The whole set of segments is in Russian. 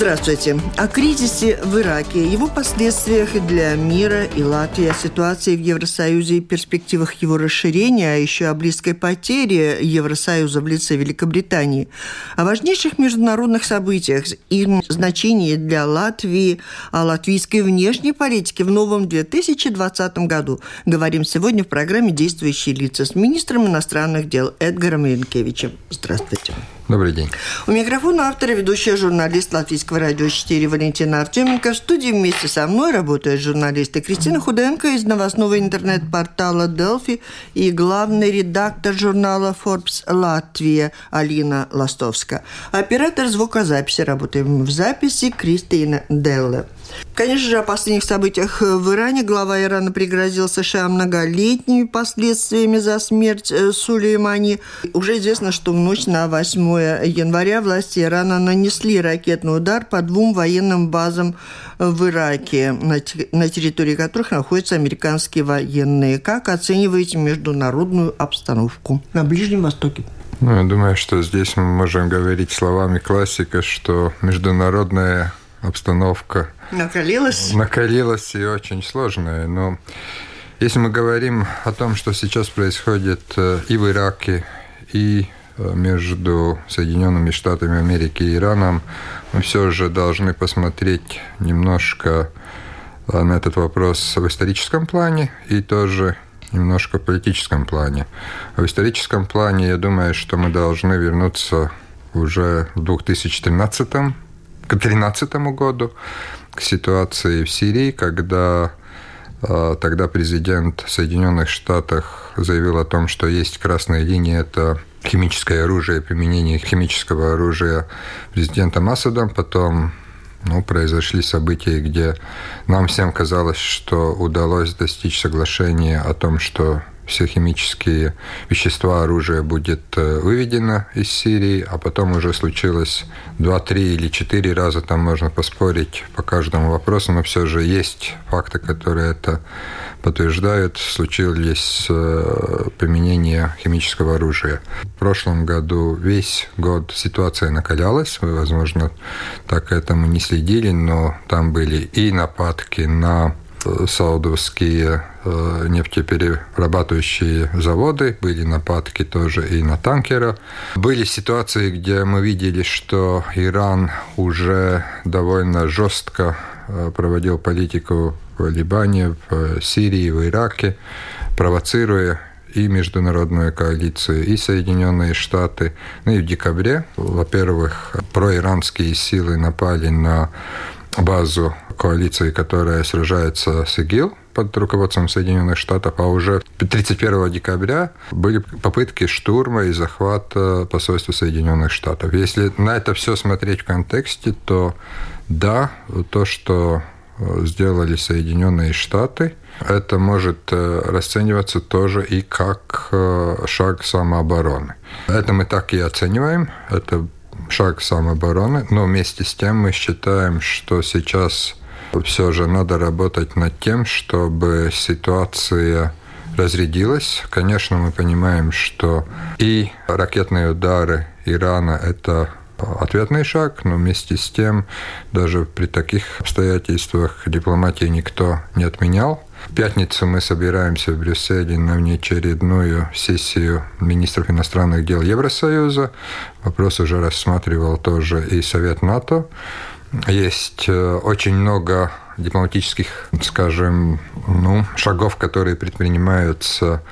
Здравствуйте. О кризисе в Ираке, его последствиях для мира и Латвии, о ситуации в Евросоюзе и перспективах его расширения, а еще о близкой потере Евросоюза в лице Великобритании, о важнейших международных событиях, их значении для Латвии, о латвийской внешней политике в новом 2020 году. Говорим сегодня в программе «Действующие лица» с министром иностранных дел Эдгаром Янкевичем. Здравствуйте. Добрый день. У микрофона автора ведущая журналист Латвийского радио 4 Валентина Артеменко. В студии вместе со мной работают журналисты Кристина Худенко из новостного интернет-портала Delphi и главный редактор журнала Forbes Латвия Алина Ластовска. Оператор звукозаписи работаем в записи Кристина Делла. Конечно же, о последних событиях в Иране глава Ирана пригрозил США многолетними последствиями за смерть э, Сулеймани. Уже известно, что в ночь на 8 января власти Ирана нанесли ракетный удар по двум военным базам в Ираке, на территории которых находятся американские военные. Как оцениваете международную обстановку на Ближнем Востоке? Ну, я думаю, что здесь мы можем говорить словами классика, что международная обстановка накалилась. Накалилась и очень сложная. Но если мы говорим о том, что сейчас происходит э, и в Ираке, и э, между Соединенными Штатами Америки и Ираном, мы все же должны посмотреть немножко э, на этот вопрос в историческом плане и тоже немножко в политическом плане. В историческом плане, я думаю, что мы должны вернуться уже в 2013 к 2013 году, к ситуации в Сирии, когда э, тогда президент Соединенных Штатов заявил о том, что есть красная линия, это химическое оружие, применение химического оружия президентом Асадом, потом ну, произошли события, где нам всем казалось, что удалось достичь соглашения о том, что все химические вещества, оружие будет э, выведено из Сирии, а потом уже случилось 2, 3 или 4 раза, там можно поспорить по каждому вопросу, но все же есть факты, которые это подтверждают, случилось э, применение химического оружия. В прошлом году весь год ситуация накалялась, вы, возможно, так этому не следили, но там были и нападки на саудовские э, нефтеперерабатывающие заводы, были нападки тоже и на танкера. Были ситуации, где мы видели, что Иран уже довольно жестко э, проводил политику в Либане, в Сирии, в Ираке, провоцируя и международную коалицию, и Соединенные Штаты. Ну и в декабре, во-первых, проиранские силы напали на базу коалиции, которая сражается с ИГИЛ под руководством Соединенных Штатов, а уже 31 декабря были попытки штурма и захвата посольства Соединенных Штатов. Если на это все смотреть в контексте, то да, то, что э, сделали Соединенные Штаты, это может э, расцениваться тоже и как э, шаг самообороны. Это мы так и оцениваем. Это шаг самообороны, но вместе с тем мы считаем, что сейчас все же надо работать над тем, чтобы ситуация разрядилась. Конечно, мы понимаем, что и ракетные удары Ирана – это ответный шаг, но вместе с тем даже при таких обстоятельствах дипломатии никто не отменял. В пятницу мы собираемся в Брюсселе на внеочередную сессию министров иностранных дел Евросоюза. Вопрос уже рассматривал тоже и Совет НАТО. Есть э, очень много дипломатических, скажем, ну, шагов, которые предпринимаются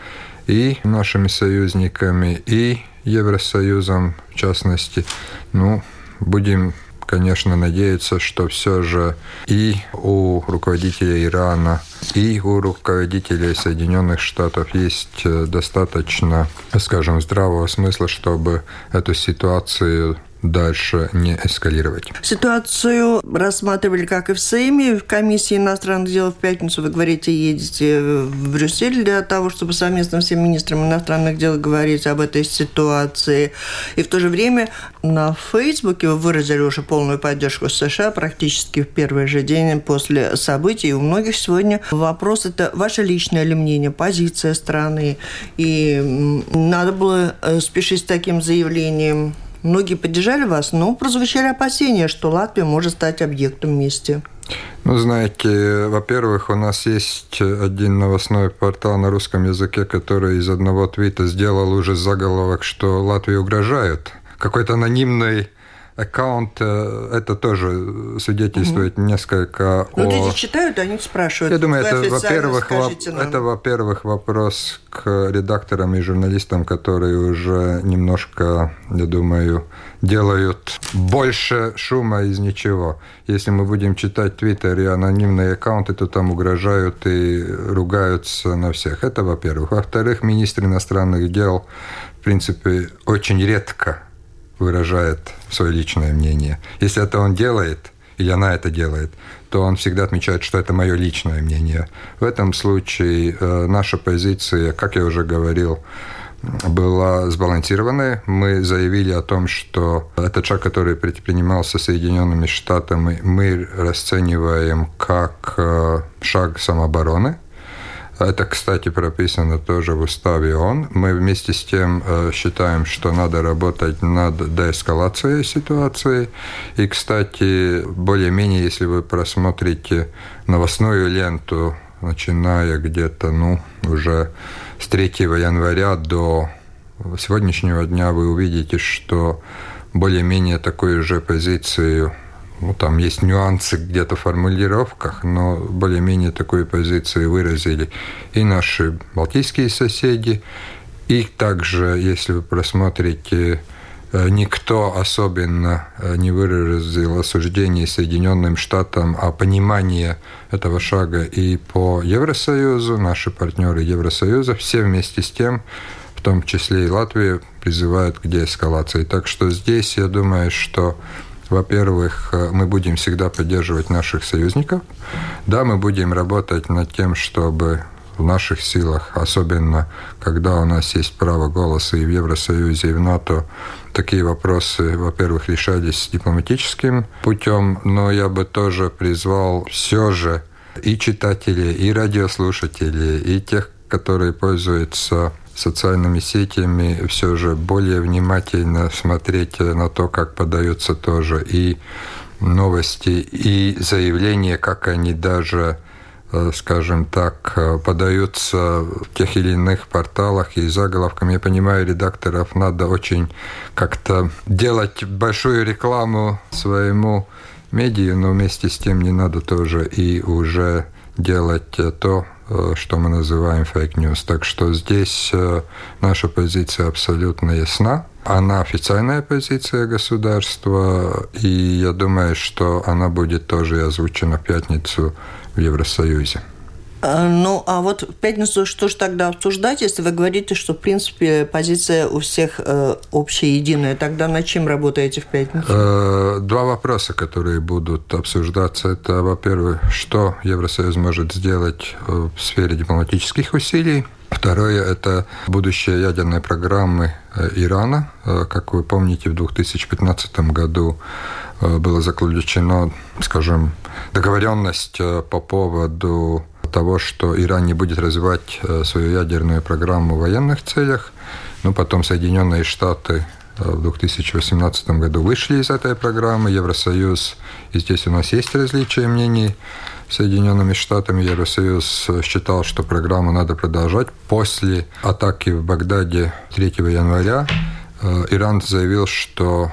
и нашими союзниками, и Евросоюзом, в частности. Ну, будем конечно, надеяться, что все же и у руководителя Ирана, и у руководителей Соединенных Штатов есть э, достаточно, скажем, здравого смысла, чтобы эту ситуацию дальше не эскалировать. Ситуацию рассматривали как и в Сейме, в комиссии иностранных дел в пятницу. Вы говорите, едете в Брюссель для того, чтобы совместно всем министрам иностранных дел говорить об этой ситуации. И в то же время на Фейсбуке вы выразили уже полную поддержку США практически в первый же день после событий. И у многих сегодня вопрос – это ваше личное ли мнение, позиция страны. И надо было э, спешить с таким заявлением Многие поддержали вас, но прозвучали опасения, что Латвия может стать объектом мести. Ну, знаете, во-первых, у нас есть один новостной портал на русском языке, который из одного твита сделал уже заголовок, что Латвии угрожают. Какой-то анонимный аккаунт, э, это тоже свидетельствует угу. несколько Но о... люди читают, они спрашивают. Я думаю, это, во-первых, во... это, во-первых, вопрос к редакторам и журналистам, которые уже немножко, я думаю, делают больше шума из ничего. Если мы будем читать Твиттер и анонимные аккаунты, то там угрожают и ругаются на всех. Это во-первых. Во-вторых, министр иностранных дел, в принципе, очень редко выражает свое личное мнение. Если это он делает, или она это делает, то он всегда отмечает, что это мое личное мнение. В этом случае э, наша позиция, как я уже говорил, была сбалансированная. Мы заявили о том, что этот шаг, который предпринимался Соединенными Штатами, мы расцениваем как э, шаг самообороны – это, кстати, прописано тоже в уставе ООН. Мы вместе с тем э, считаем, что надо работать над деэскалацией ситуации. И, кстати, более-менее, если вы просмотрите новостную ленту, начиная где-то, ну, уже с 3 января до сегодняшнего дня, вы увидите, что более-менее такую же позицию ну, там есть нюансы где-то в формулировках, но более-менее такую позицию выразили и наши балтийские соседи, и также, если вы просмотрите, э, никто особенно э, не выразил осуждение Соединенным Штатам, а понимание этого шага и по Евросоюзу, наши партнеры Евросоюза, все вместе с тем, в том числе и Латвия, призывают к деэскалации. Так что здесь я думаю, что во-первых, э, мы будем всегда поддерживать наших союзников. Да, мы будем работать над тем, чтобы в наших силах, особенно когда у нас есть право голоса и в Евросоюзе, и в НАТО, такие вопросы, во-первых, решались дипломатическим путем, но я бы тоже призвал все же и читателей, и радиослушателей, и тех, которые пользуются социальными сетями все же более внимательно смотреть на то, как подаются тоже и новости, и заявления, как они даже э, скажем так, э, подаются в тех или иных порталах и заголовками. Я понимаю, редакторов надо очень как-то делать большую рекламу своему медиа, но вместе с тем не надо тоже и уже делать то, что мы называем фейк news. Так что здесь э, наша позиция абсолютно ясна. Она официальная позиция государства, и я думаю, что она будет тоже озвучена в пятницу в Евросоюзе. А, ну, а вот в пятницу что же тогда обсуждать, если вы говорите, что, в принципе, позиция у всех э, общая, единая? Тогда над чем работаете в пятницу? Э, два вопроса, которые будут обсуждаться. Это, во-первых, что Евросоюз может сделать э, в сфере дипломатических усилий. Второе – это будущее ядерной программы э, Ирана. Э, как вы помните, в 2015 году было заключено, скажем, договоренность по поводу того, что Иран не будет развивать э, свою ядерную программу в военных целях. Но потом Соединенные Штаты э, в 2018 году вышли из этой программы, Евросоюз, и здесь у нас есть различия мнений, Соединенными Штатами Евросоюз считал, что программу надо продолжать. После атаки в Багдаде 3 января э, Иран заявил, что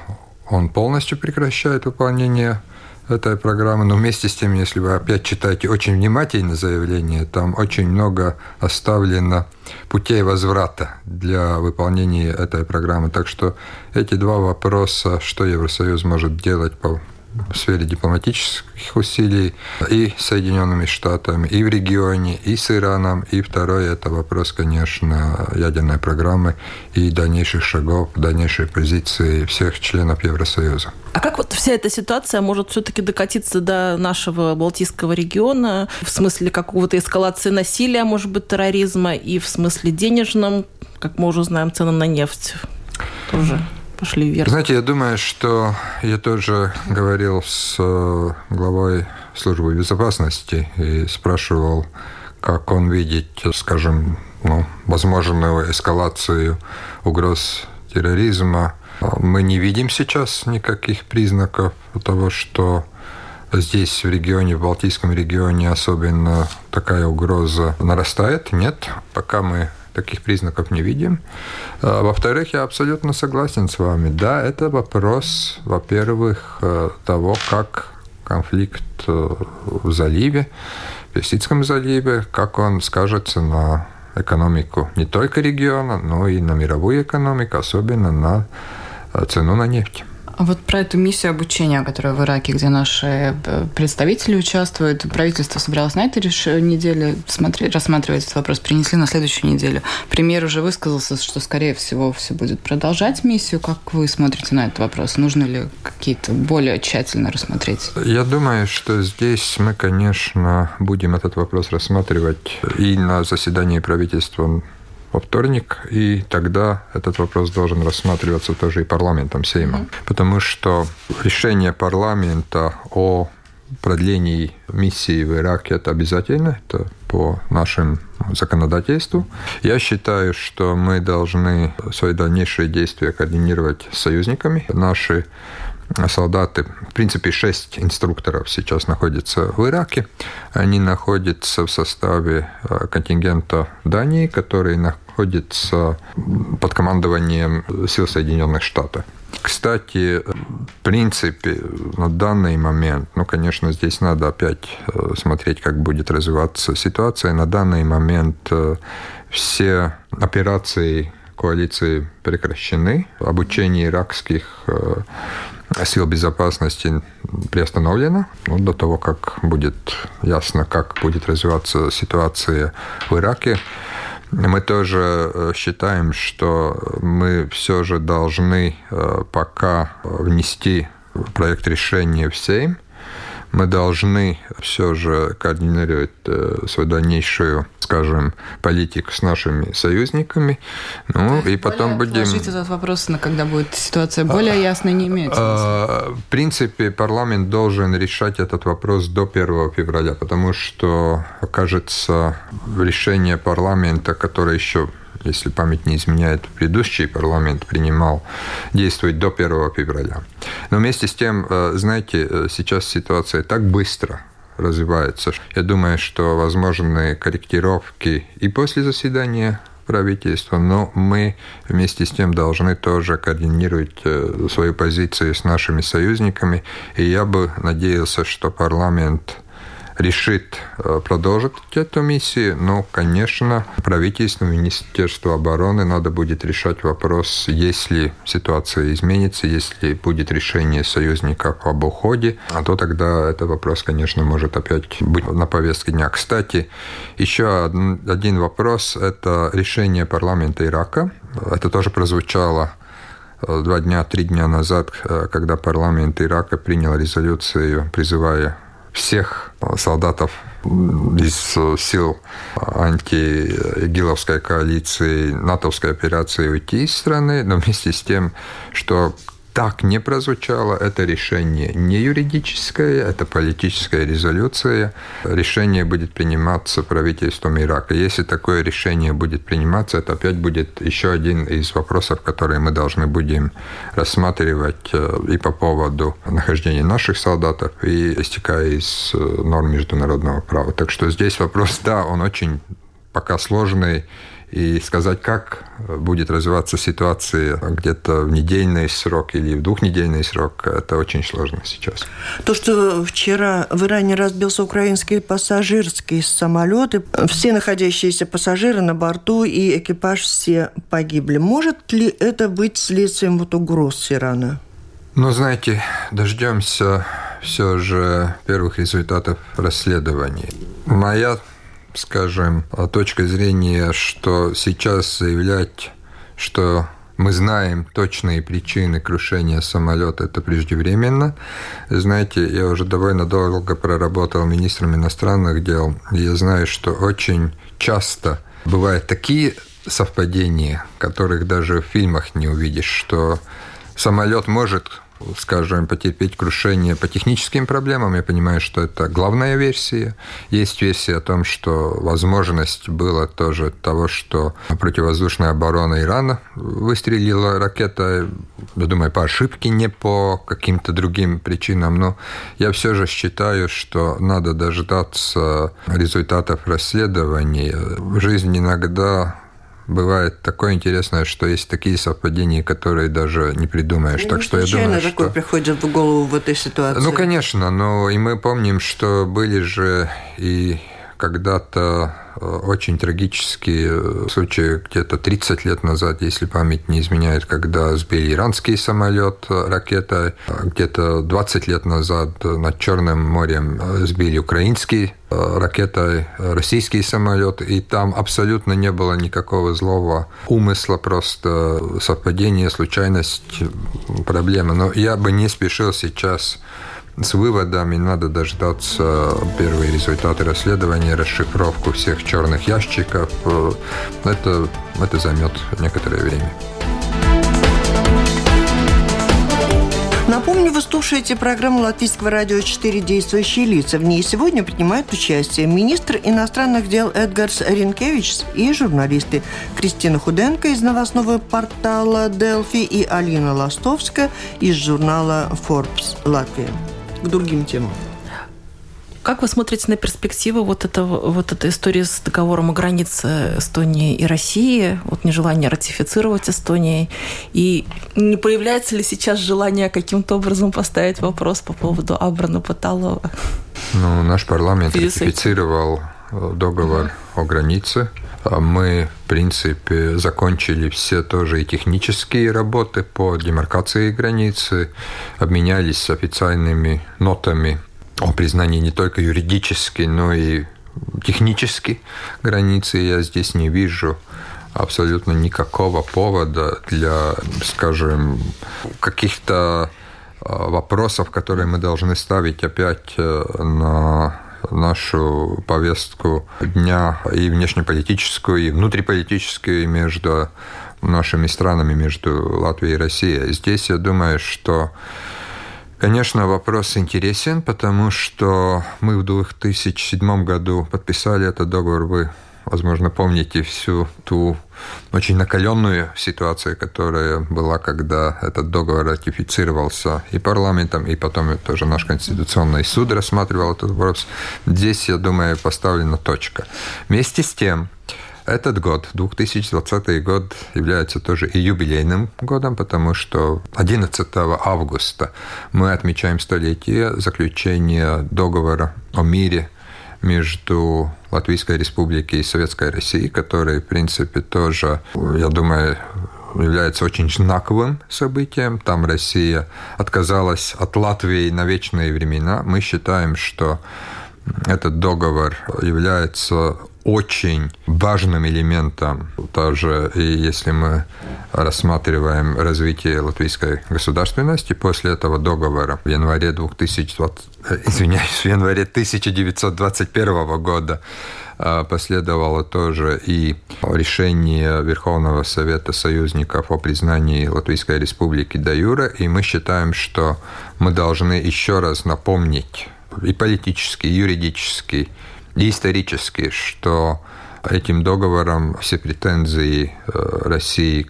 он полностью прекращает выполнение этой программы. Но вместе с тем, если вы опять читаете очень внимательно заявление, там очень много оставлено путей возврата для выполнения этой программы. Так что эти два вопроса, что Евросоюз может делать по в сфере дипломатических усилий и Соединенными Штатами, и в регионе, и с Ираном. И второе – это вопрос, конечно, ядерной программы и дальнейших шагов, дальнейшей позиции всех членов Евросоюза. А как вот вся эта ситуация может все-таки докатиться до нашего Балтийского региона в смысле какого-то эскалации насилия, может быть, терроризма, и в смысле денежном, как мы уже знаем, цены на нефть тоже пошли вверх. Знаете, я думаю, что я тоже говорил с э, главой службы безопасности и спрашивал, как он видит, скажем, ну, возможную эскалацию угроз терроризма. Мы не видим сейчас никаких признаков того, что здесь в регионе, в Балтийском регионе особенно такая угроза нарастает. Нет, пока мы таких признаков не видим. А, во-вторых, я абсолютно согласен с вами. Да, это вопрос, во-первых, э, того, как конфликт э, в заливе, в Персидском заливе, как он скажется на экономику не только региона, но и на мировую экономику, особенно на э, цену на нефть. А вот про эту миссию обучения, которая в Ираке, где наши э, представители участвуют, правительство собиралось на этой неделе смотреть, рассматривать этот вопрос, принесли на следующую неделю. Премьер уже высказался, что, скорее всего, все будет продолжать миссию. Как вы смотрите на этот вопрос? Нужно ли какие-то более тщательно рассмотреть? Я думаю, что здесь мы, конечно, будем этот вопрос рассматривать и на заседании правительства во вторник, и тогда этот вопрос должен рассматриваться тоже и парламентом Сейма. Mm-hmm. Потому что решение парламента о продлении миссии в Ираке это обязательно, это по нашим законодательству. Я считаю, что мы должны свои дальнейшие действия координировать с союзниками. Наши солдаты, в принципе, шесть инструкторов сейчас находятся в Ираке. Они находятся в составе э, контингента Дании, который находится под командованием сил Соединенных Штатов. Кстати, в принципе, на данный момент, ну, конечно, здесь надо опять э, смотреть, как будет развиваться ситуация. На данный момент э, все операции коалиции прекращены. Обучение иракских сил безопасности приостановлено ну, до того, как будет ясно, как будет развиваться ситуация в Ираке. Мы тоже э, считаем, что мы все же должны э, пока внести проект решения в Сейм, мы должны все же координировать э, свою дальнейшую, скажем, политику с нашими союзниками. Ну, и потом будем... этот вопрос, на когда будет ситуация более ясная, не имеет а, В принципе, парламент должен решать этот вопрос до 1 февраля, потому что, кажется, решение парламента, которое еще если память не изменяет, предыдущий парламент принимал действовать до 1 февраля. Но вместе с тем, э, знаете, э, сейчас ситуация так быстро развивается. Я думаю, что возможны корректировки и после заседания правительства, но мы вместе с тем должны тоже координировать э, свою позицию с нашими союзниками. И я бы надеялся, что парламент решит э, продолжить эту миссию, но, конечно, правительству, Министерству обороны надо будет решать вопрос, если ситуация изменится, если будет решение союзников об уходе, а то тогда этот вопрос, конечно, может опять быть на повестке дня. Кстати, еще один вопрос – это решение парламента Ирака. Это тоже прозвучало э, два дня, три дня назад, э, когда парламент Ирака принял резолюцию, призывая всех солдатов из сил антиигиловской коалиции, натовской операции уйти из страны, но вместе с тем, что так не прозвучало. Это решение не юридическое, это политическая резолюция. Решение будет приниматься правительством Ирака. Если такое решение будет приниматься, это опять будет еще один из вопросов, которые мы должны будем рассматривать э, и по поводу нахождения наших солдатов, и истекая из э, норм международного права. Так что здесь вопрос, да, он очень пока сложный, и сказать, как будет развиваться ситуация где-то в недельный срок или в двухнедельный срок, это очень сложно сейчас. То, что вчера в Иране разбился украинский пассажирский самолет, и все находящиеся пассажиры на борту и экипаж все погибли. Может ли это быть следствием вот угроз Ирана? Ну, знаете, дождемся все же первых результатов расследований. Моя, скажем, точка зрения, что сейчас заявлять, что мы знаем точные причины крушения самолета, это преждевременно. Знаете, я уже довольно долго проработал министром иностранных дел, и я знаю, что очень часто бывают такие совпадения, которых даже в фильмах не увидишь, что самолет может скажем, потерпеть крушение по техническим проблемам. Я понимаю, что это главная версия. Есть версия о том, что возможность была тоже того, что противовоздушная оборона Ирана выстрелила ракета, я думаю, по ошибке, не по каким-то другим причинам. Но я все же считаю, что надо дождаться результатов расследования. В жизни иногда бывает такое интересное, что есть такие совпадения, которые даже не придумаешь. Ну, так что я думаю, такое что... приходит в голову в этой ситуации. Ну, конечно, но и мы помним, что были же и когда-то э, очень трагические э, случаи где-то 30 лет назад, если память не изменяет, когда сбили иранский самолет э, ракетой, где-то 20 лет назад над Черным морем сбили украинский ракетой российский самолет, и там абсолютно не было никакого злого умысла, просто совпадение, случайность, проблема. Но я бы не спешил сейчас с выводами надо дождаться первые результаты расследования, расшифровку всех черных ящиков. Это, это займет некоторое время. Напомню, вы слушаете программу Латвийского радио «Четыре действующие лица». В ней сегодня принимают участие министр иностранных дел Эдгарс Ренкевич и журналисты Кристина Худенко из новостного портала «Делфи» и Алина Ластовская из журнала Forbes Латвия к другим темам. Как вы смотрите на перспективы вот этого, вот этой истории с договором о границе Эстонии и России, вот нежелание ратифицировать Эстонии, и не появляется ли сейчас желание каким-то образом поставить вопрос по поводу Абрана Паталова? Ну, наш парламент ратифицировал договор о границе. Мы, в принципе, закончили все тоже и технические работы по демаркации границы, обменялись официальными нотами о признании не только юридически, но и технически границы. Я здесь не вижу абсолютно никакого повода для, скажем, каких-то а, вопросов, которые мы должны ставить опять э, на нашу повестку дня и внешнеполитическую, и внутриполитическую между нашими странами, между Латвией и Россией. Здесь я думаю, что Конечно, вопрос интересен, потому что мы в 2007 году подписали этот договор. Вы возможно, помните всю ту очень накаленную ситуацию, которая была, когда этот договор ратифицировался и парламентом, и потом тоже наш Конституционный суд рассматривал этот вопрос. Здесь, я думаю, поставлена точка. Вместе с тем, этот год, 2020 год, является тоже и юбилейным годом, потому что 11 августа мы отмечаем столетие заключения договора о мире между Латвийской Республикой и Советской Россией, который, в принципе, тоже, я думаю, является очень знаковым событием. Там Россия отказалась от Латвии на вечные времена. Мы считаем, что этот договор является очень важным элементом, даже и если мы рассматриваем развитие латвийской государственности после этого договора в январе 2020, э, извиняюсь, в январе 1921 года э, последовало тоже и решение Верховного Совета союзников о признании Латвийской Республики до юра, и мы считаем, что мы должны еще раз напомнить и политически, и юридически, и исторически, что этим договором все претензии э, России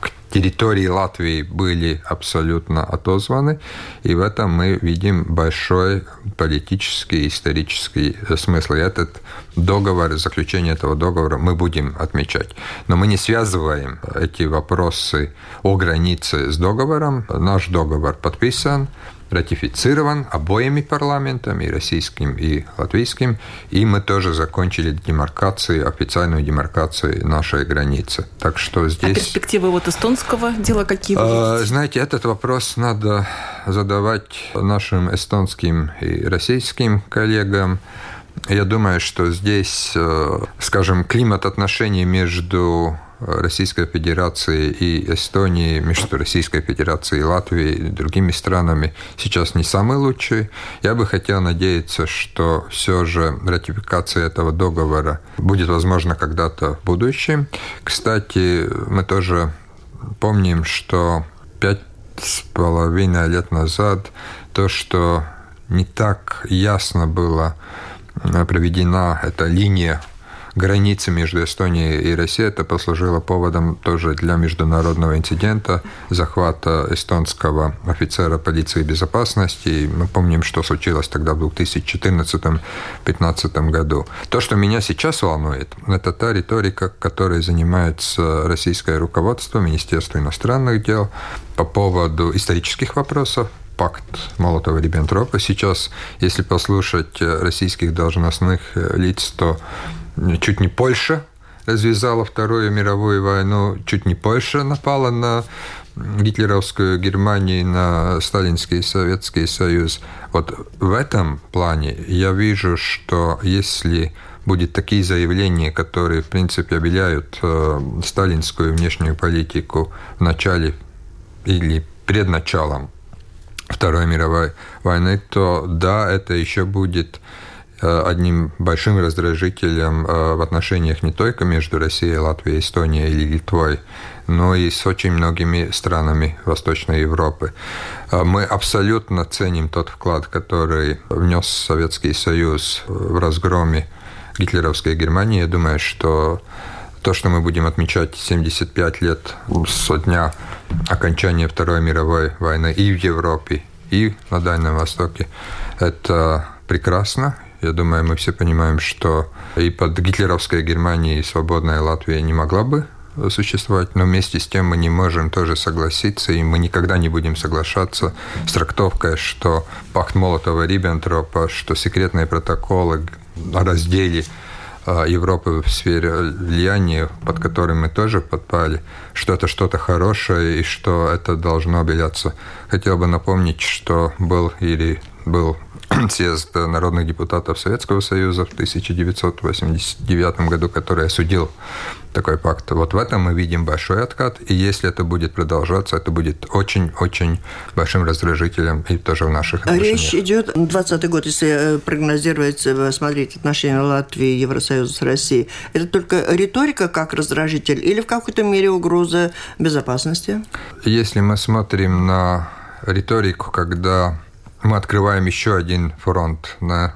к территории Латвии были абсолютно отозваны, и в этом мы видим большой политический и исторический смысл. И этот договор, заключение этого договора мы будем отмечать. Но мы не связываем эти вопросы о границе с договором. Наш договор подписан, ратифицирован обоими парламентами, и российским, и латвийским, и мы тоже закончили демаркацию, официальную демаркацию нашей границы. Так что здесь... А перспективы вот эстонского дела какие вы Знаете, этот вопрос надо задавать нашим эстонским и российским коллегам. Я думаю, что здесь, э, скажем, климат отношений между Российской Федерации и Эстонии, между Российской Федерацией и Латвией и другими странами сейчас не самый лучший. Я бы хотел надеяться, что все же ратификация этого договора будет возможно когда-то в будущем. Кстати, мы тоже помним, что пять с половиной лет назад то, что не так ясно было проведена эта линия границы между Эстонией и Россией. Это послужило поводом тоже для международного инцидента захвата эстонского офицера полиции безопасности. Мы помним, что случилось тогда в 2014-2015 году. То, что меня сейчас волнует, это та риторика, которой занимается российское руководство, Министерство иностранных дел по поводу исторических вопросов, пакт Молотова-Риббентропа. Сейчас, если послушать российских должностных лиц, то чуть не Польша развязала Вторую мировую войну, чуть не Польша напала на гитлеровскую Германию, на Сталинский Советский Союз. Вот в этом плане я вижу, что если будет такие заявления, которые, в принципе, обеляют э, сталинскую внешнюю политику в начале или перед началом Второй мировой войны, то да, это еще будет одним большим раздражителем э, в отношениях не только между Россией, Латвией, Эстонией или Литвой, но и с очень многими странами Восточной Европы. Э, мы абсолютно ценим тот вклад, который внес Советский Союз в разгроме гитлеровской Германии. Я думаю, что то, что мы будем отмечать 75 лет со дня окончания Второй мировой войны и в Европе, и на Дальнем Востоке, это прекрасно. Я думаю, мы все понимаем, что и под гитлеровской Германией свободная Латвия не могла бы существовать, но вместе с тем мы не можем тоже согласиться, и мы никогда не будем соглашаться с трактовкой, что пакт Молотова-Риббентропа, что секретные протоколы о разделе а, Европы в сфере влияния, под которым мы тоже подпали, что это что-то хорошее и что это должно обеляться. Хотел бы напомнить, что был или был съезд народных депутатов Советского Союза в 1989 году, который осудил такой пакт. Вот в этом мы видим большой откат, и если это будет продолжаться, это будет очень-очень большим раздражителем и тоже в наших отношениях. Речь идет, 20 год, если э, прогнозировать, э, смотреть отношения Латвии Евросоюза с Россией, это только риторика как раздражитель или в какой-то мере угроза безопасности? Если мы смотрим на риторику, когда мы открываем еще один фронт, на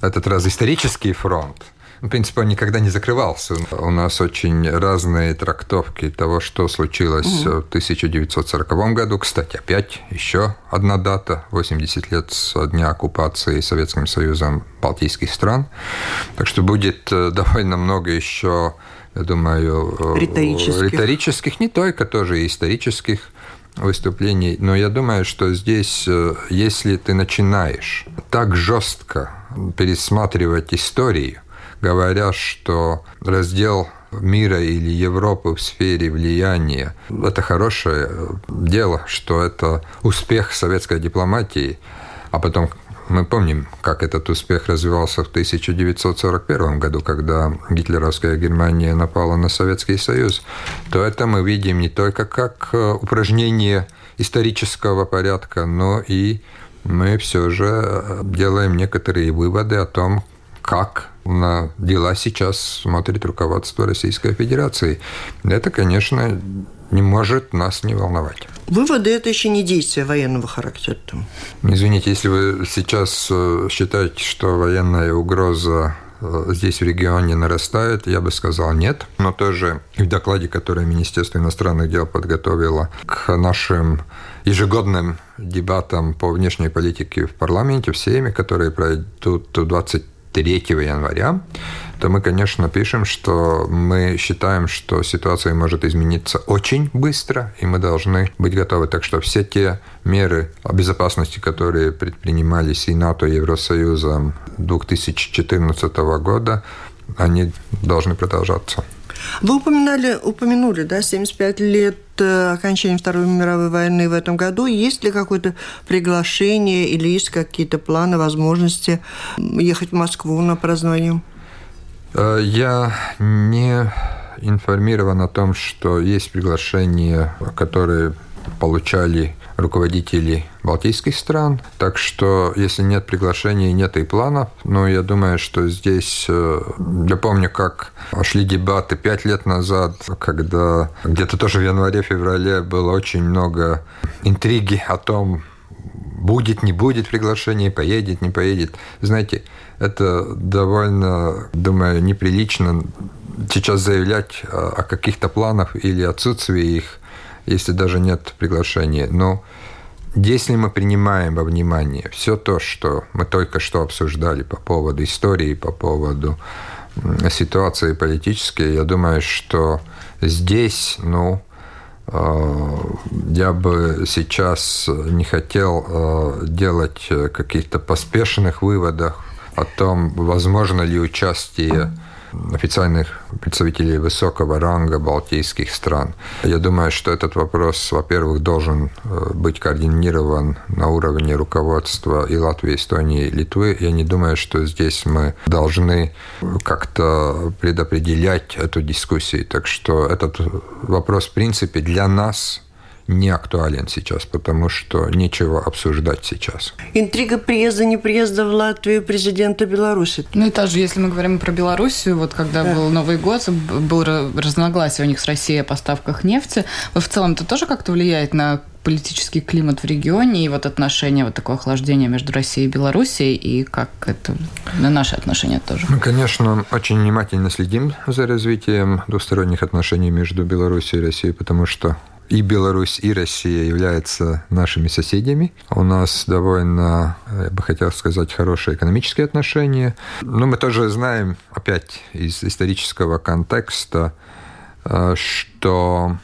этот раз исторический фронт. В принципе, он никогда не закрывался. У нас очень разные трактовки того, что случилось угу. в 1940 году. Кстати, опять еще одна дата, 80 лет со дня оккупации Советским Союзом Балтийских стран. Так что будет э, довольно много еще, я думаю, э, риторических, риторических не только, тоже и исторических выступлений, но я думаю, что здесь, э, если ты начинаешь так жестко пересматривать историю, говоря, что раздел мира или Европы в сфере влияния – это хорошее дело, что это успех советской дипломатии, а потом мы помним, как этот успех развивался в 1941 году, когда гитлеровская Германия напала на Советский Союз, то это мы видим не только как э, упражнение исторического порядка, но и мы все же э, делаем некоторые выводы о том, как на дела сейчас смотрит руководство Российской Федерации. Это, конечно, не может нас не волновать. Выводы – это еще не действия военного характера. Извините, если вы сейчас э, считаете, что военная угроза э, здесь в регионе нарастает, я бы сказал нет. Но тоже в докладе, который Министерство иностранных дел подготовило к нашим ежегодным дебатам по внешней политике в парламенте, в Сейме, которые пройдут 20 3 января, то мы, конечно, пишем, что мы считаем, что ситуация может измениться очень быстро, и мы должны быть готовы. Так что все те меры безопасности, которые предпринимались и НАТО, и Евросоюзом 2014 года, они должны продолжаться. Вы упоминали, упомянули, да, 75 лет э, окончания Второй мировой войны в этом году. Есть ли какое-то приглашение или есть какие-то планы, возможности ехать в Москву на празднование? Э, я не информирован о том, что есть приглашения, которые получали руководители балтийских стран. Так что, если нет приглашений, нет и планов. Но я думаю, что здесь... Э, я помню, как шли дебаты пять лет назад, когда где-то тоже в январе-феврале было очень много интриги о том, будет, не будет приглашение, поедет, не поедет. Знаете, это довольно, думаю, неприлично сейчас заявлять о каких-то планах или отсутствии их если даже нет приглашения. Но если мы принимаем во внимание все то, что мы только что обсуждали по поводу истории, по поводу ситуации политической, я думаю, что здесь, ну, э, я бы сейчас не хотел э, делать каких-то поспешных выводов о том, возможно ли участие официальных представителей высокого ранга балтийских стран. Я думаю, что этот вопрос, во-первых, должен э, быть координирован на уровне руководства и Латвии, Эстонии, и Литвы. Я не думаю, что здесь мы должны как-то предопределять эту дискуссию. Так что этот вопрос, в принципе, для нас не актуален сейчас, потому что нечего обсуждать сейчас. Интрига приезда, не приезда в Латвию президента Беларуси. Ну и также, если мы говорим про Белоруссию, вот когда да. был Новый год, был разногласие у них с Россией о поставках нефти. Вот в целом это тоже как-то влияет на политический климат в регионе и вот отношения, вот такое охлаждение между Россией и Белоруссией, и как это на наши отношения тоже? Мы, конечно, очень внимательно следим за развитием двусторонних отношений между Белоруссией и Россией, потому что и Беларусь, и Россия являются нашими соседями. У нас довольно, я бы хотел сказать, хорошие экономические отношения. Но мы тоже знаем, опять из исторического контекста, э, что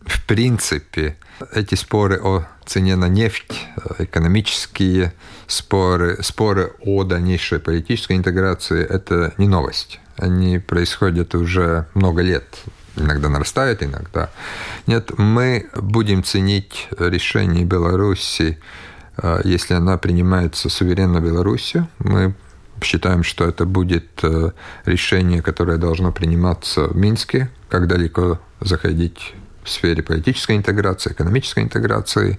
в принципе эти споры о цене на нефть, э, экономические споры, споры о дальнейшей политической интеграции – это не новость. Они происходят уже много лет иногда нарастает, иногда нет. Мы будем ценить решение Беларуси, э, если она принимается суверенно Беларусью. Мы считаем, что это будет э, решение, которое должно приниматься в Минске, как далеко заходить в сфере политической интеграции, экономической интеграции.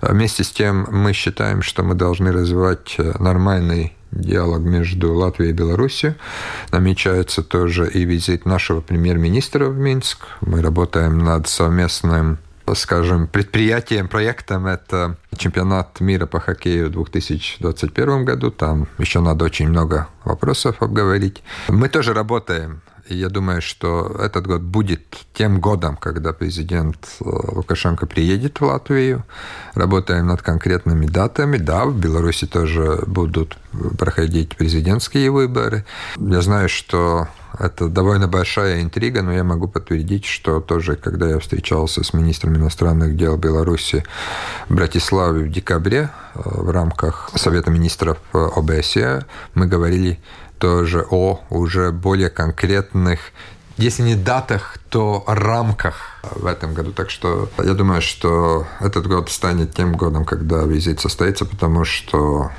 Вместе с тем мы считаем, что мы должны развивать э, нормальный диалог между Латвией и Беларусью. Намечается тоже и визит нашего премьер-министра в Минск. Мы работаем над совместным скажем, предприятием, проектом это чемпионат мира по хоккею в 2021 году. Там еще надо очень много вопросов обговорить. Мы тоже работаем и я думаю, что этот год будет тем годом, когда президент э, Лукашенко приедет в Латвию. Работаем над конкретными датами. Да, в Беларуси тоже будут проходить президентские выборы. Я знаю, что это довольно большая интрига, но я могу подтвердить, что тоже, когда я встречался с министром иностранных дел Беларуси в Братиславе в декабре э, в рамках Совета министров ОБСЕ, мы говорили тоже о уже более конкретных если не датах, то рамках в этом году. Так что я думаю, что этот год станет тем годом, когда визит состоится, потому что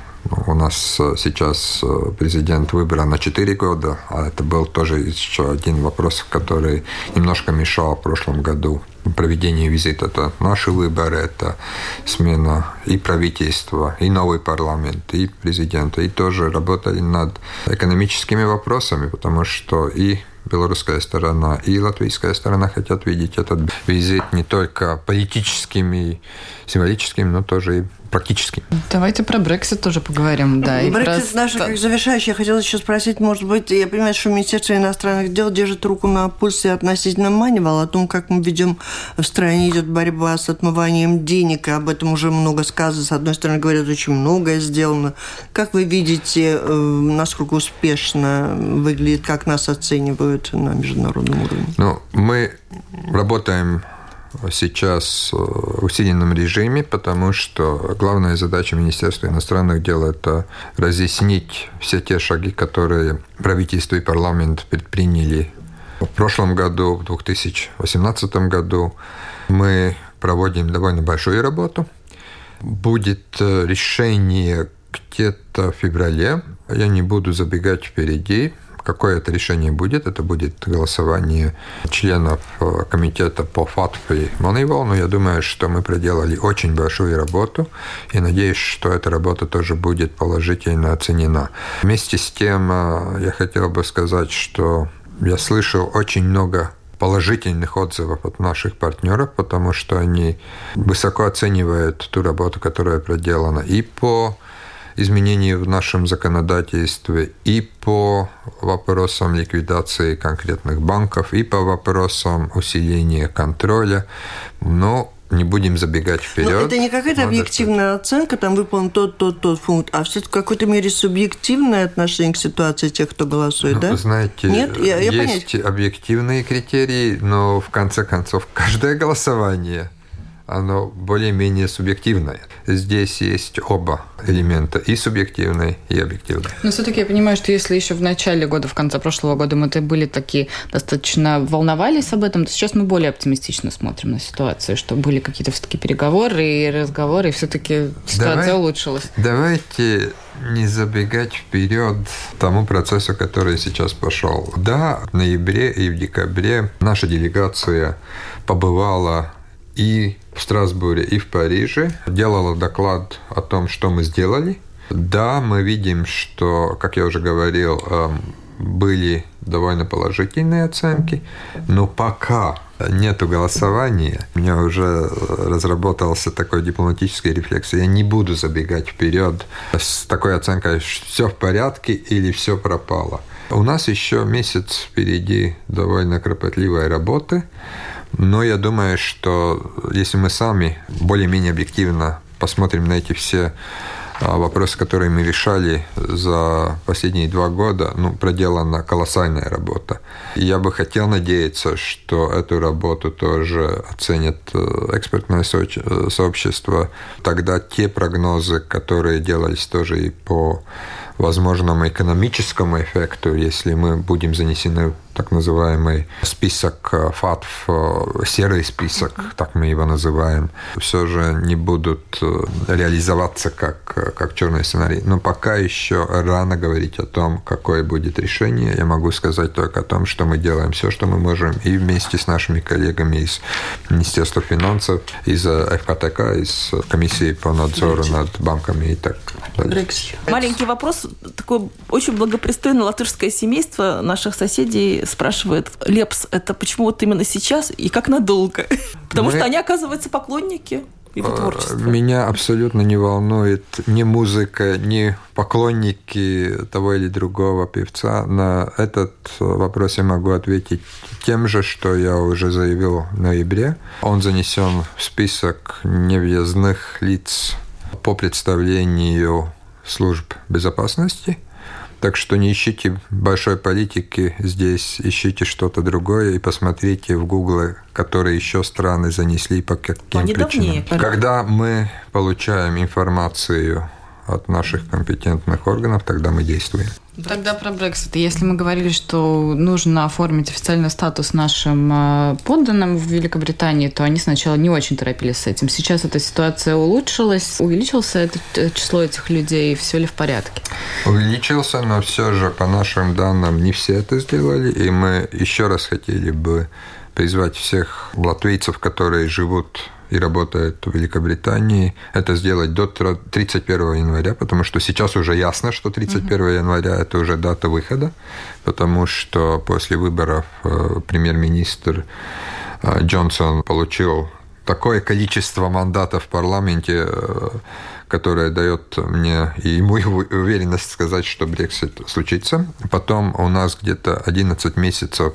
у нас сейчас президент выбран на 4 года, а это был тоже еще один вопрос, который немножко мешал в прошлом году проведение визита. Это наши выборы, это смена и правительства, и новый парламент, и президента. И тоже работали над экономическими вопросами, потому что и белорусская сторона и латвийская сторона хотят видеть этот визит не только политическим и символическим, но тоже и практически. Давайте про Брексит тоже поговорим. Да, Брексит про... наш, как завершающий, я хотела еще спросить, может быть, я понимаю, что Министерство иностранных дел держит руку на пульсе относительно Манивала, о том, как мы ведем в стране идет борьба с отмыванием денег, и об этом уже много сказано. С одной стороны, говорят, очень многое сделано. Как вы видите, э, насколько успешно выглядит, как нас оценивают на международном уровне? Ну, мы работаем сейчас э, в усиленном режиме, потому что главная задача Министерства иностранных дел – это разъяснить все те шаги, которые правительство и парламент предприняли в прошлом году, в 2018 году. Мы проводим довольно большую работу. Будет э, решение где-то в феврале. Я не буду забегать впереди, Какое это решение будет? Это будет голосование членов э, комитета по ФАТФ и Moneyball, но я думаю, что мы проделали очень большую работу и надеюсь, что эта работа тоже будет положительно оценена. Вместе с тем э, я хотел бы сказать, что я слышал очень много положительных отзывов от наших партнеров, потому что они высоко оценивают ту работу, которая проделана и по изменений в нашем законодательстве и по вопросам ликвидации конкретных банков, и по вопросам усиления контроля. Но не будем забегать вперед. Но это не какая-то объективная это... оценка, там выполнен тот, тот, тот пункт, а все-таки в какой-то мере субъективное отношение к ситуации тех, кто голосует, ну, да? Знаете, Нет? Я, я есть понять. объективные критерии, но в конце концов каждое голосование оно более-менее субъективное. Здесь есть оба элемента, и субъективный, и объективный. Но все-таки я понимаю, что если еще в начале года, в конце прошлого года мы были такие, достаточно волновались об этом, то сейчас мы более оптимистично смотрим на ситуацию, что были какие-то все-таки переговоры и разговоры, и все-таки ситуация Давай, улучшилась. Давайте не забегать вперед тому процессу, который сейчас пошел. Да, в ноябре и в декабре наша делегация побывала и в Страсбуре, и в Париже. Делала доклад о том, что мы сделали. Да, мы видим, что, как я уже говорил, эм, были довольно положительные оценки, но пока нету голосования, у меня уже разработался такой дипломатический рефлекс. Я не буду забегать вперед с такой оценкой, все в порядке или все пропало. У нас еще месяц впереди довольно кропотливой работы. Но я думаю, что если мы сами более-менее объективно посмотрим на эти все а, вопросы, которые мы решали за последние два года, ну, проделана колоссальная работа. И я бы хотел надеяться, что эту работу тоже оценит э, экспертное э, сообщество. Тогда те прогнозы, которые делались тоже и по возможному экономическому эффекту, если мы будем занесены так называемый список э, ФАТФ, э, серый список, так мы его называем, все же не будут э, реализоваться как, как черный сценарий. Но пока еще рано говорить о том, какое будет решение. Я могу сказать только о том, что мы делаем все, что мы можем, и вместе с нашими коллегами из Министерства финансов, из ФКТК, из комиссии по надзору над банками и так далее. Маленький вопрос. Такое очень благопристойное латышское семейство наших соседей спрашивает, Лепс, это почему вот именно сейчас и как надолго? Потому Мы... что они, оказывается, поклонники его а, творчества. Меня абсолютно не волнует ни музыка, ни поклонники того или другого певца. На этот вопрос я могу ответить тем же, что я уже заявил в ноябре. Он занесен в список невъездных лиц по представлению служб безопасности – так что не ищите большой политики здесь, ищите что-то другое и посмотрите в Гугле, которые еще страны занесли по каким Они причинам. Давнее, Когда мы получаем информацию от наших компетентных органов, тогда мы действуем. Тогда про Брексит. Если мы говорили, что нужно оформить официальный статус нашим э, подданным в Великобритании, то они сначала не очень торопились с этим. Сейчас эта ситуация улучшилась, увеличился это э, число этих людей, все ли в порядке? Увеличился, но все же, по нашим данным, не все это сделали, и мы еще раз хотели бы призвать всех латвийцев, которые живут и работает в Великобритании, это сделать до 31 января, потому что сейчас уже ясно, что 31 угу. января это уже дата выхода, потому что после выборов э, премьер-министр э, Джонсон получил такое количество мандатов в парламенте, э, которое дает мне и ему уверенность сказать, что Брексит случится. Потом у нас где-то 11 месяцев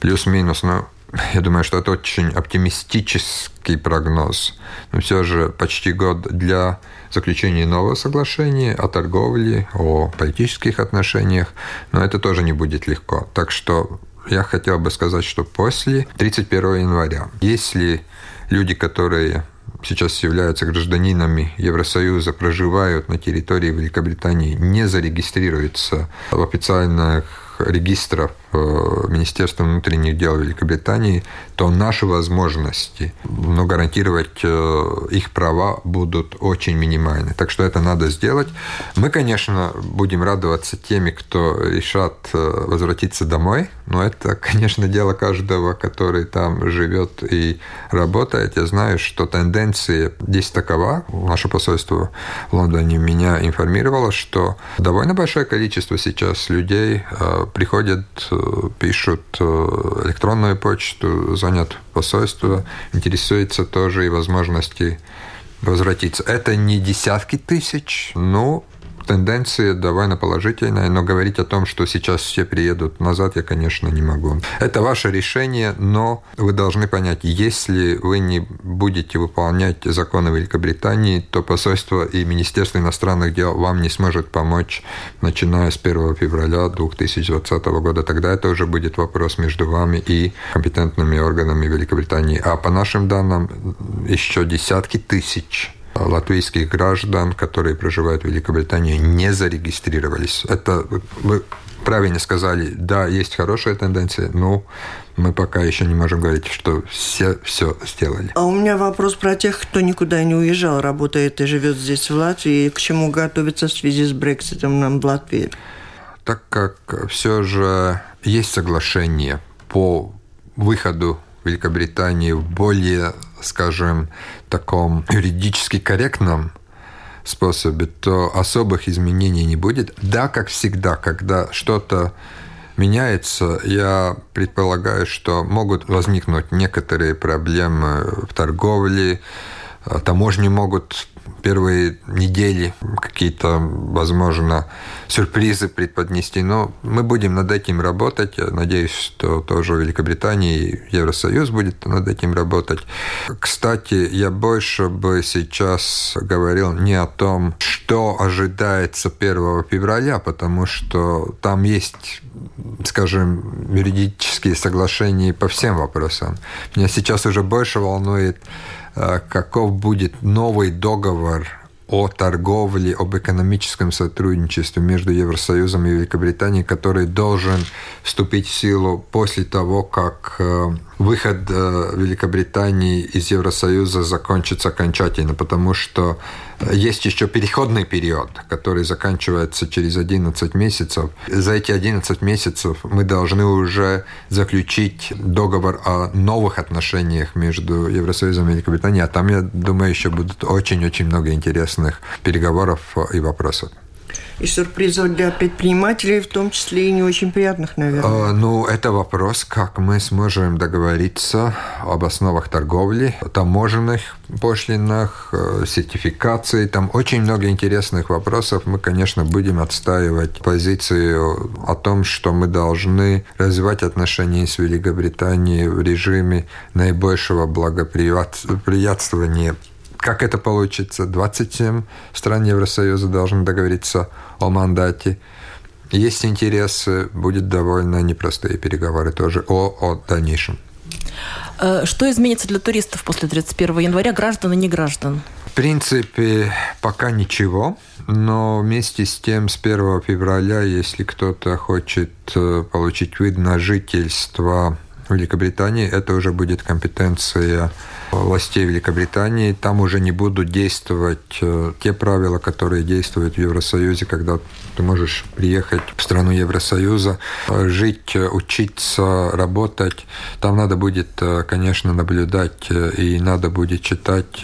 плюс-минус, ну, я думаю, что это очень оптимистический прогноз. Но все же почти год для заключения нового соглашения о торговле, о политических отношениях, но это тоже не будет легко. Так что я хотел бы сказать, что после 31 января, если люди, которые сейчас являются гражданинами Евросоюза, проживают на территории Великобритании, не зарегистрируются в официальных регистров э, Министерства внутренних дел Великобритании, то наши возможности, но гарантировать э, их права будут очень минимальны. Так что это надо сделать. Мы, конечно, будем радоваться теми, кто решат э, возвратиться домой, но это, конечно, дело каждого, который там живет и работает. Я знаю, что тенденция здесь такова. Наше посольство в Лондоне меня информировало, что довольно большое количество сейчас людей приходят, э, пишут э, электронную почту, звонят в посольство, интересуются тоже и возможности возвратиться. Это не десятки тысяч, но тенденция довольно положительная, но говорить о том, что сейчас все приедут назад, я, конечно, не могу. Это ваше решение, но вы должны понять, если вы не будете выполнять законы Великобритании, то посольство и Министерство иностранных дел вам не сможет помочь, начиная с 1 февраля 2020 года. Тогда это уже будет вопрос между вами и компетентными органами Великобритании. А по нашим данным, еще десятки тысяч латвийских граждан, которые проживают в Великобритании, не зарегистрировались. Это вы правильно сказали, да, есть хорошая тенденция, но мы пока еще не можем говорить, что все все сделали. А у меня вопрос про тех, кто никуда не уезжал, работает и живет здесь в Латвии, к чему готовиться в связи с Брекситом нам в Латвии? Так как все же есть соглашение по выходу Великобритании в более, скажем, таком юридически корректном способе, то особых изменений не будет. Да, как всегда, когда что-то меняется, я предполагаю, что могут возникнуть некоторые проблемы в торговле, таможни могут первые недели какие-то, возможно, сюрпризы преподнести. Но мы будем над этим работать. Надеюсь, что тоже Великобритания и Евросоюз будет над этим работать. Кстати, я больше бы сейчас говорил не о том, что ожидается 1 февраля, потому что там есть скажем, юридические соглашения по всем вопросам. Меня сейчас уже больше волнует каков будет новый договор о торговле, об экономическом сотрудничестве между Евросоюзом и Великобританией, который должен вступить в силу после того, как э, выход э, Великобритании из Евросоюза закончится окончательно, потому что есть еще переходный период, который заканчивается через 11 месяцев. За эти 11 месяцев мы должны уже заключить договор о новых отношениях между Евросоюзом и Великобританией, а там, я думаю, еще будут очень-очень много интересных переговоров и вопросов и сюрпризов для предпринимателей, в том числе и не очень приятных, наверное. А, ну, это вопрос, как мы сможем договориться об основах торговли, таможенных пошлинах, э, сертификации. Там очень много интересных вопросов. Мы, конечно, будем отстаивать позицию о том, что мы должны развивать отношения с Великобританией в режиме наибольшего благоприятствования как это получится? 27 стран Евросоюза должны договориться о мандате. Есть интересы, будет довольно непростые переговоры тоже о, о дальнейшем. Э, что изменится для туристов после 31 января, граждан и не граждан? В принципе, пока ничего, но вместе с тем, с 1 февраля, если кто-то хочет э, получить вид на жительство в Великобритании, это уже будет компетенция властей Великобритании. Там уже не будут действовать э, те правила, которые действуют в Евросоюзе, когда ты можешь приехать в страну Евросоюза, э, жить, учиться, работать. Там надо будет, конечно, наблюдать и надо будет читать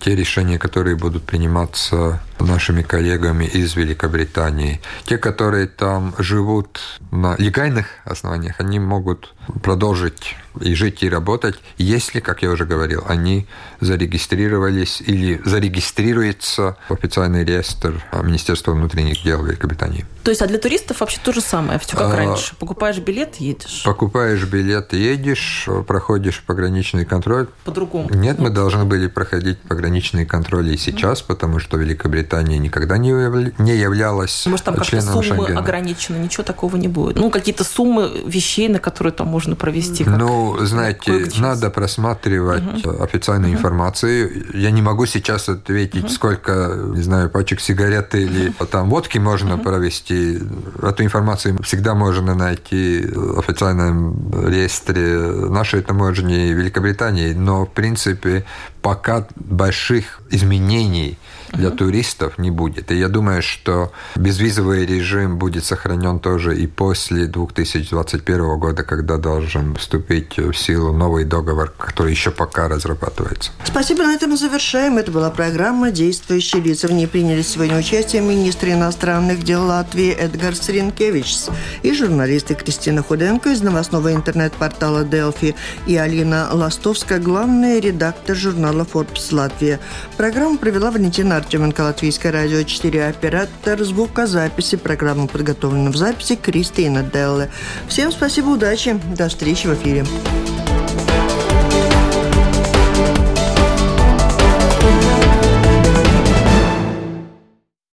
те решения, которые будут приниматься нашими коллегами из Великобритании. Те, которые там живут на легальных основаниях, они могут продолжить и жить, и работать, если, как я уже говорил, они зарегистрировались или зарегистрируются в официальный реестр Министерства внутренних дел Великобритании. То есть, а для туристов вообще то же самое, все как а, раньше. Покупаешь билет, едешь. Покупаешь билет, едешь, проходишь пограничный контроль. По-другому. Нет, мы должны были проходить пограничные контроли и сейчас, mm. потому что Великобритания никогда не, явля... не являлась Может, там как-то суммы Шенгена. ограничены, ничего такого не будет. Ну, какие-то суммы вещей, на которые там можно провести. Как... Ну, знаете, надо просматривать угу. официальную угу. информацию. Я не могу сейчас ответить, угу. сколько, не знаю, пачек сигарет или там водки можно угу. провести. Эту информацию всегда можно найти в официальном реестре нашей таможни Великобритании, но в принципе пока больших изменений для туристов не будет. И я думаю, что безвизовый режим будет сохранен тоже и после 2021 года, когда должен вступить в силу новый договор, который еще пока разрабатывается. Спасибо, на этом завершаем. Это была программа «Действующие лица». В ней приняли сегодня участие министр иностранных дел Латвии Эдгар Сринкевич и журналисты Кристина Худенко из новостного интернет-портала «Делфи» и Алина Ластовская, главный редактор журнала «Форбс Латвия». Программу провела Валентина Артеменко, Латвийское радио 4, оператор звукозаписи. Программа подготовлена в записи Кристина Делле. Всем спасибо, удачи, до встречи в эфире.